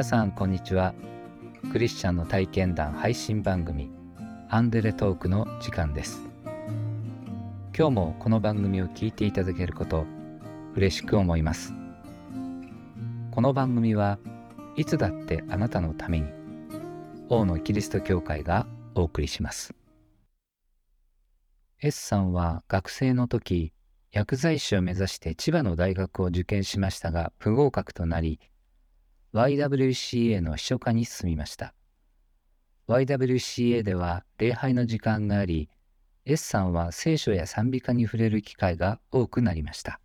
皆さんこんにちは。クリスチャンの体験談配信番組アンデレトークの時間です。今日もこの番組を聞いていただけること嬉しく思います。この番組はいつだってあなたのために王のキリスト教会がお送りします。S さんは学生の時薬剤師を目指して千葉の大学を受験しましたが不合格となり YWCA の秘書課に進みました。YWCA では礼拝の時間があり S さんは聖書や賛美歌に触れる機会が多くなりました。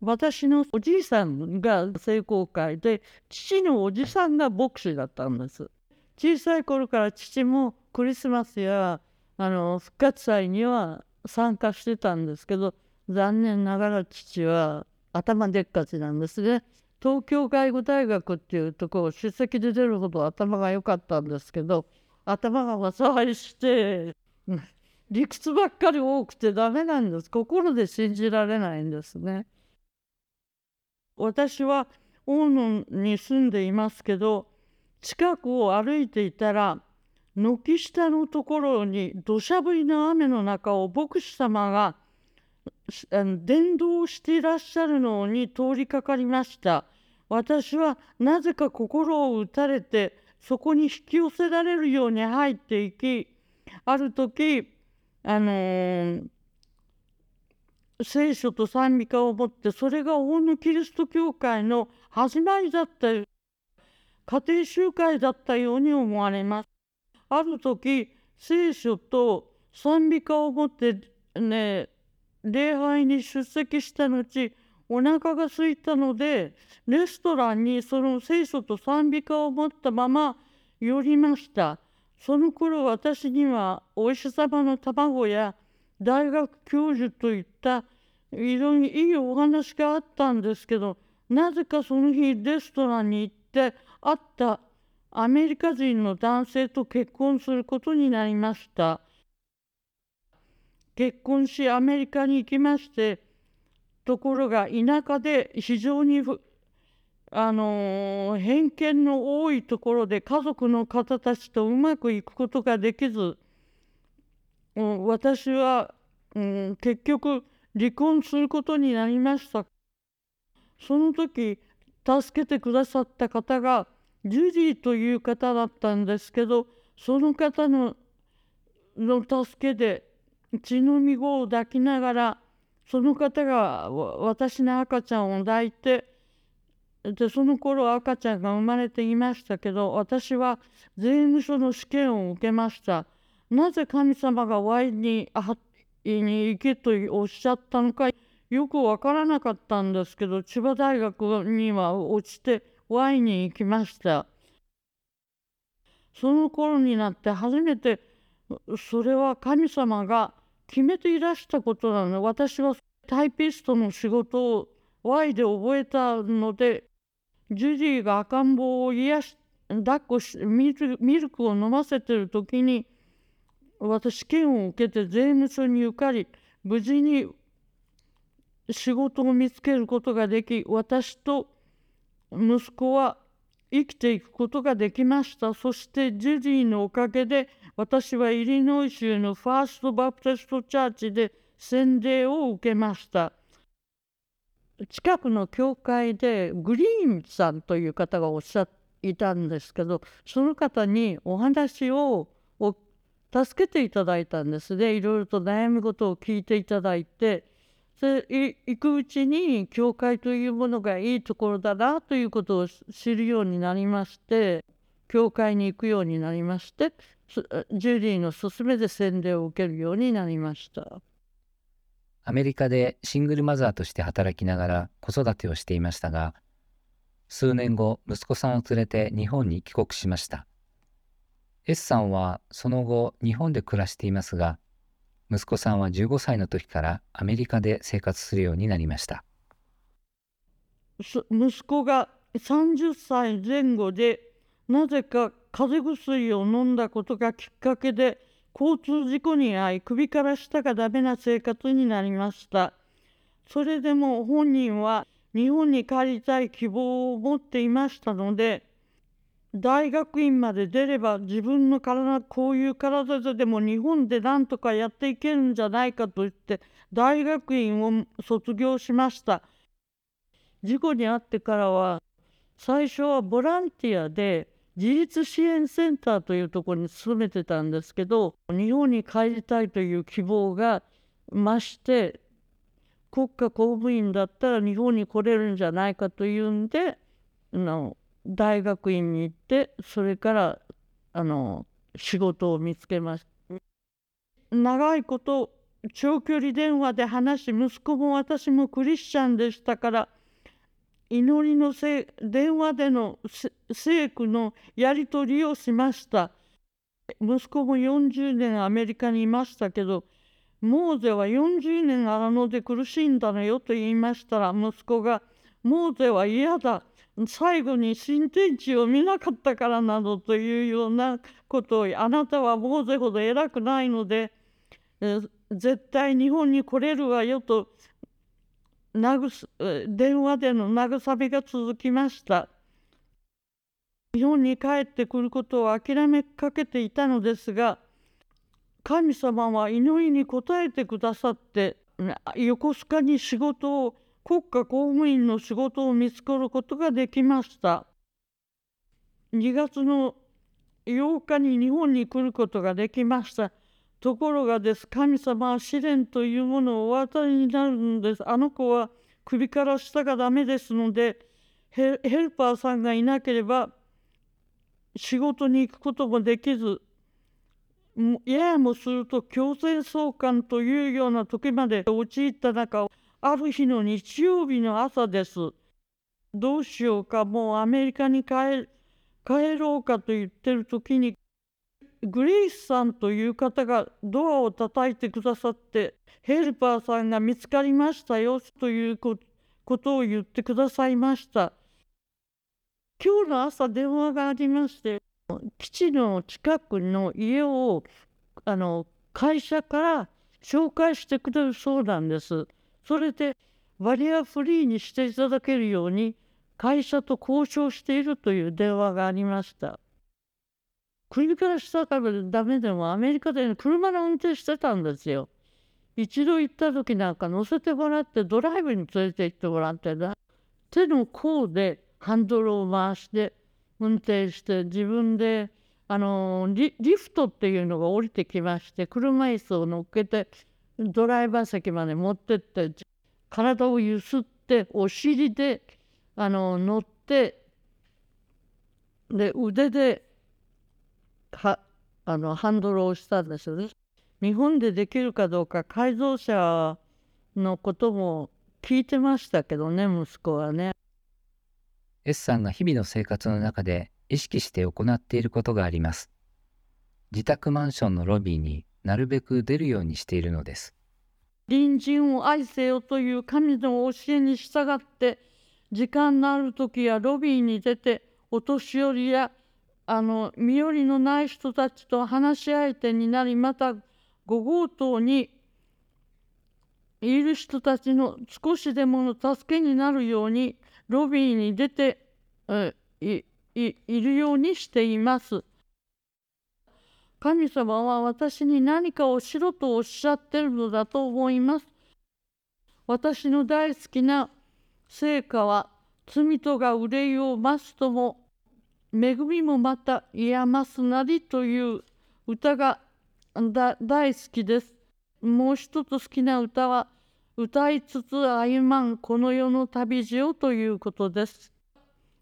私のおじいさんが聖公会で父のおじさんが牧師だったんです。小さい頃から父もクリスマスやあの復活祭には参加してたんですけど残念ながら父は頭でっかちなんですね。東京外語大学っていうところ出席で出るほど頭が良かったんですけど頭が災いして理屈ばっかり多くてダメなんです心で信じられないんですね。私は大野に住んでいますけど近くを歩いていたら軒下のところに土砂降りの雨の中を牧師様があの伝道していらっしゃるのに通りかかりました。私はなぜか心を打たれてそこに引き寄せられるように入っていきある時あのー、聖書と賛美歌を持ってそれが大野キリスト教会の始まりだった家庭集会だったように思われます。ある時聖書と賛美歌を持ってね礼拝に出席した後お腹が空いたのでレストランにその聖書と賛美歌を持ったまま寄りましたその頃私にはお医者様の卵や大学教授といった非常にいいお話があったんですけどなぜかその日レストランに行って会ったアメリカ人の男性と結婚することになりました。結婚しアメリカに行きましてところが田舎で非常にあの偏見の多いところで家族の方たちとうまくいくことができず、うん、私は、うん、結局離婚することになりました。その時助けてくださった方がジュリーという方だったんですけどその方のの助けで血のみ子を抱きながらその方が私の赤ちゃんを抱いてでその頃赤ちゃんが生まれていましたけど私は税務署の試験を受けました。なぜ神様が Y にに行けとおっしゃったのかよくわからなかったんですけど千葉大学には落ちて Y に行きました。その頃になって初めてそれは神様が決めていらしたことなの。私はタイピストの仕事を Y で覚えたのでジュディが赤ん坊を癒し抱っこしミルクを飲ませてる時に私試験を受けて税務署に受かり無事に仕事を見つけることができ私と息子は生きていくことができました。そしてジュディのおかげで私はイリノイ州のファーストバプテストチャーチで洗礼を受けました。近くの教会でグリーンさんという方がおっしゃっていたんですけどその方にお話を助けていただいたんですね。いろいろと悩み事を聞いていただいてで行くうちに教会というものがいいところだなということを知るようになりまして教会に行くようになりましてジュリーの勧めで洗礼を受けるようになりました。アメリカでシングルマザーとして働きながら子育てをしていましたが数年後息子さんを連れて日本に帰国しました。S さんはその後日本で暮らしていますが息子さんは15歳の時からアメリカで生活するようになりました。息子が30歳前後でなぜか風邪薬を飲んだことがきっかけで交通事故に遭い首から下がダメな生活になりました。それでも本人は日本に帰りたい希望を持っていましたので大学院まで出れば自分の体こういう体ででも日本でなんとかやっていけるんじゃないかと言って大学院を卒業しました。事故に遭ってからは最初はボランティアで自立支援センターというところに勤めてたんですけど日本に帰りたいという希望が増して国家公務員だったら日本に来れるんじゃないかというんでの大学院に行ってそれからあの仕事を見つけました。長いこと長距離電話で話し息子も私もクリスチャンでしたから祈りのせ電話での聖句のやり取りをしました。息子も40年アメリカにいましたけどモーゼは40年荒野で苦しんだのよと言いましたら息子が「モーゼは嫌だ。最後に新天地を見なかったからなど」というようなことをあなたはモーゼほど偉くないので、絶対日本に来れるわよと電話での慰めが続きました。日本に帰ってくることを諦めかけていたのですが神様は祈りに応えてくださって横須賀に仕事を国家公務員の仕事を見つけることができました。2月の8日に日本に来ることができました。ところがです。神様は試練というものをお与えになるんです。あの子は首から下がダメですのでヘルパーさんがいなければ仕事に行くこともできずややもすると強制送還というような時まで陥った中ある日の日曜日の朝です。どうしようかもうアメリカに帰帰ろうかと言ってる時にグレイスさんという方がドアを叩いてくださってヘルパーさんが見つかりましたよということを言ってくださいました。今日の朝電話がありまして基地の近くの家をあの会社から紹介してくれるそうなんです。それでバリアフリーにしていただけるように会社と交渉しているという電話がありました。国から下からダメでもアメリカで、車の運転してたんですよ。一度行った時なんか乗せてもらってドライブに連れて行ってもらってな手の甲でハンドルを回して運転して自分であのリフトっていうのが降りてきまして車椅子を乗っけてドライバー席まで持ってって体をゆすってお尻であの乗ってで腕ではあのハンドルをしたんですよね。日本でできるかどうか改造車のことも聞いてましたけどね息子はね。S さんが日々の生活の中で意識して行っていることがあります。自宅マンションのロビーになるべく出るようにしているのです。隣人を愛せよという神の教えに従って時間のある時やロビーに出てお年寄りやあの身寄りのない人たちと話し相手になりまた5号棟にいる人たちの少しでもの助けになるようにロビーに出て、えいいるようにしています。神様は私に何かをしろとおっしゃってるのだと思います。私の大好きな成果は罪とが憂いを増すとも恵みもまた癒ますなりという歌が大好きです。もう一つ好きな歌は歌いつつ歩まんこの世の旅路をということです。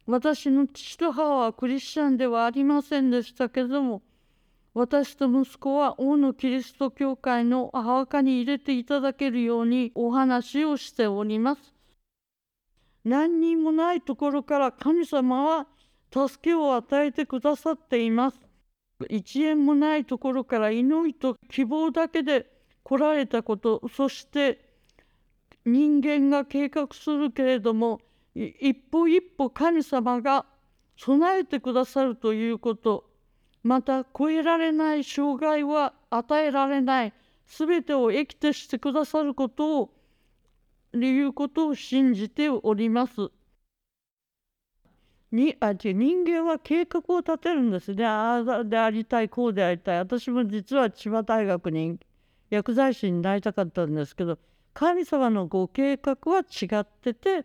私の父と母はクリスチャンではありませんでしたけども、私と息子は王のキリスト教会のお墓に入れていただけるようにお話をしております。何にもないところから神様は助けを与えてくださっています。一円もないところから祈りと希望だけで来られたこと、そして人間が計画するけれども一歩一歩神様が備えてくださるということまた越えられない障害は与えられない全てを益としてくださることをいうことを信じております。にあ違う人間は計画を立てるんですね。ああでありたいこうでありたい。私も実は千葉大学に薬剤師になりたかったんですけど神様のご計画は違ってて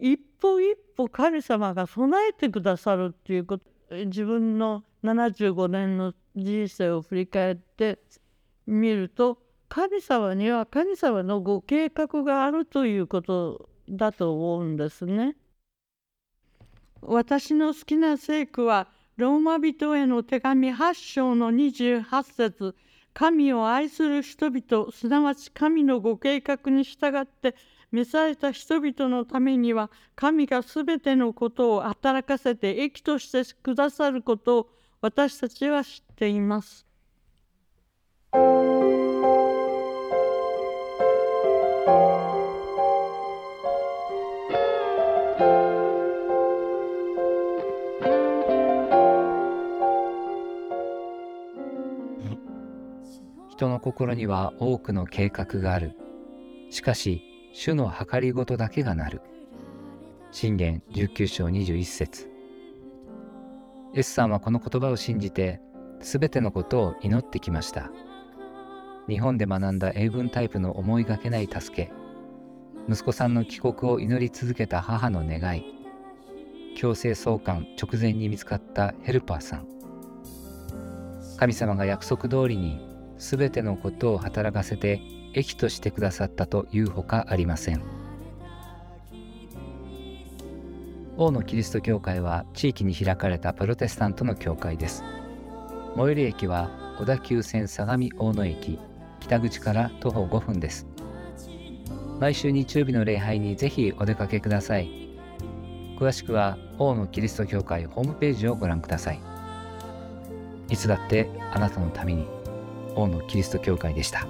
一歩一歩神様が備えてくださるっていうこと自分の75年の人生を振り返ってみると神様には神様のご計画があるということだと思うんですね。私の好きな聖句はローマ人への手紙8章の28節神を愛する人々すなわち神のご計画に従って召された人々のためには神がすべてのことを働かせて益としてくださることを私たちは知っています。人の心には多くの計画がある。しかし、主の計りごとだけがなる。信玄19章21節 S さんはこの言葉を信じて、すべてのことを祈ってきました。日本で学んだ英文タイプの思いがけない助け、息子さんの帰国を祈り続けた母の願い、強制送還直前に見つかったヘルパーさん、神様が約束通りにすべてのことを働かせて益としてくださったというほかありません。王のキリスト教会は地域に開かれたプロテスタントの教会です。最寄り駅は小田急線相模大野駅北口から徒歩5分です。毎週日曜日の礼拝にぜひお出かけください。詳しくは王のキリスト教会ホームページをご覧ください。いつだってあなたのために王のキリスト教会でした。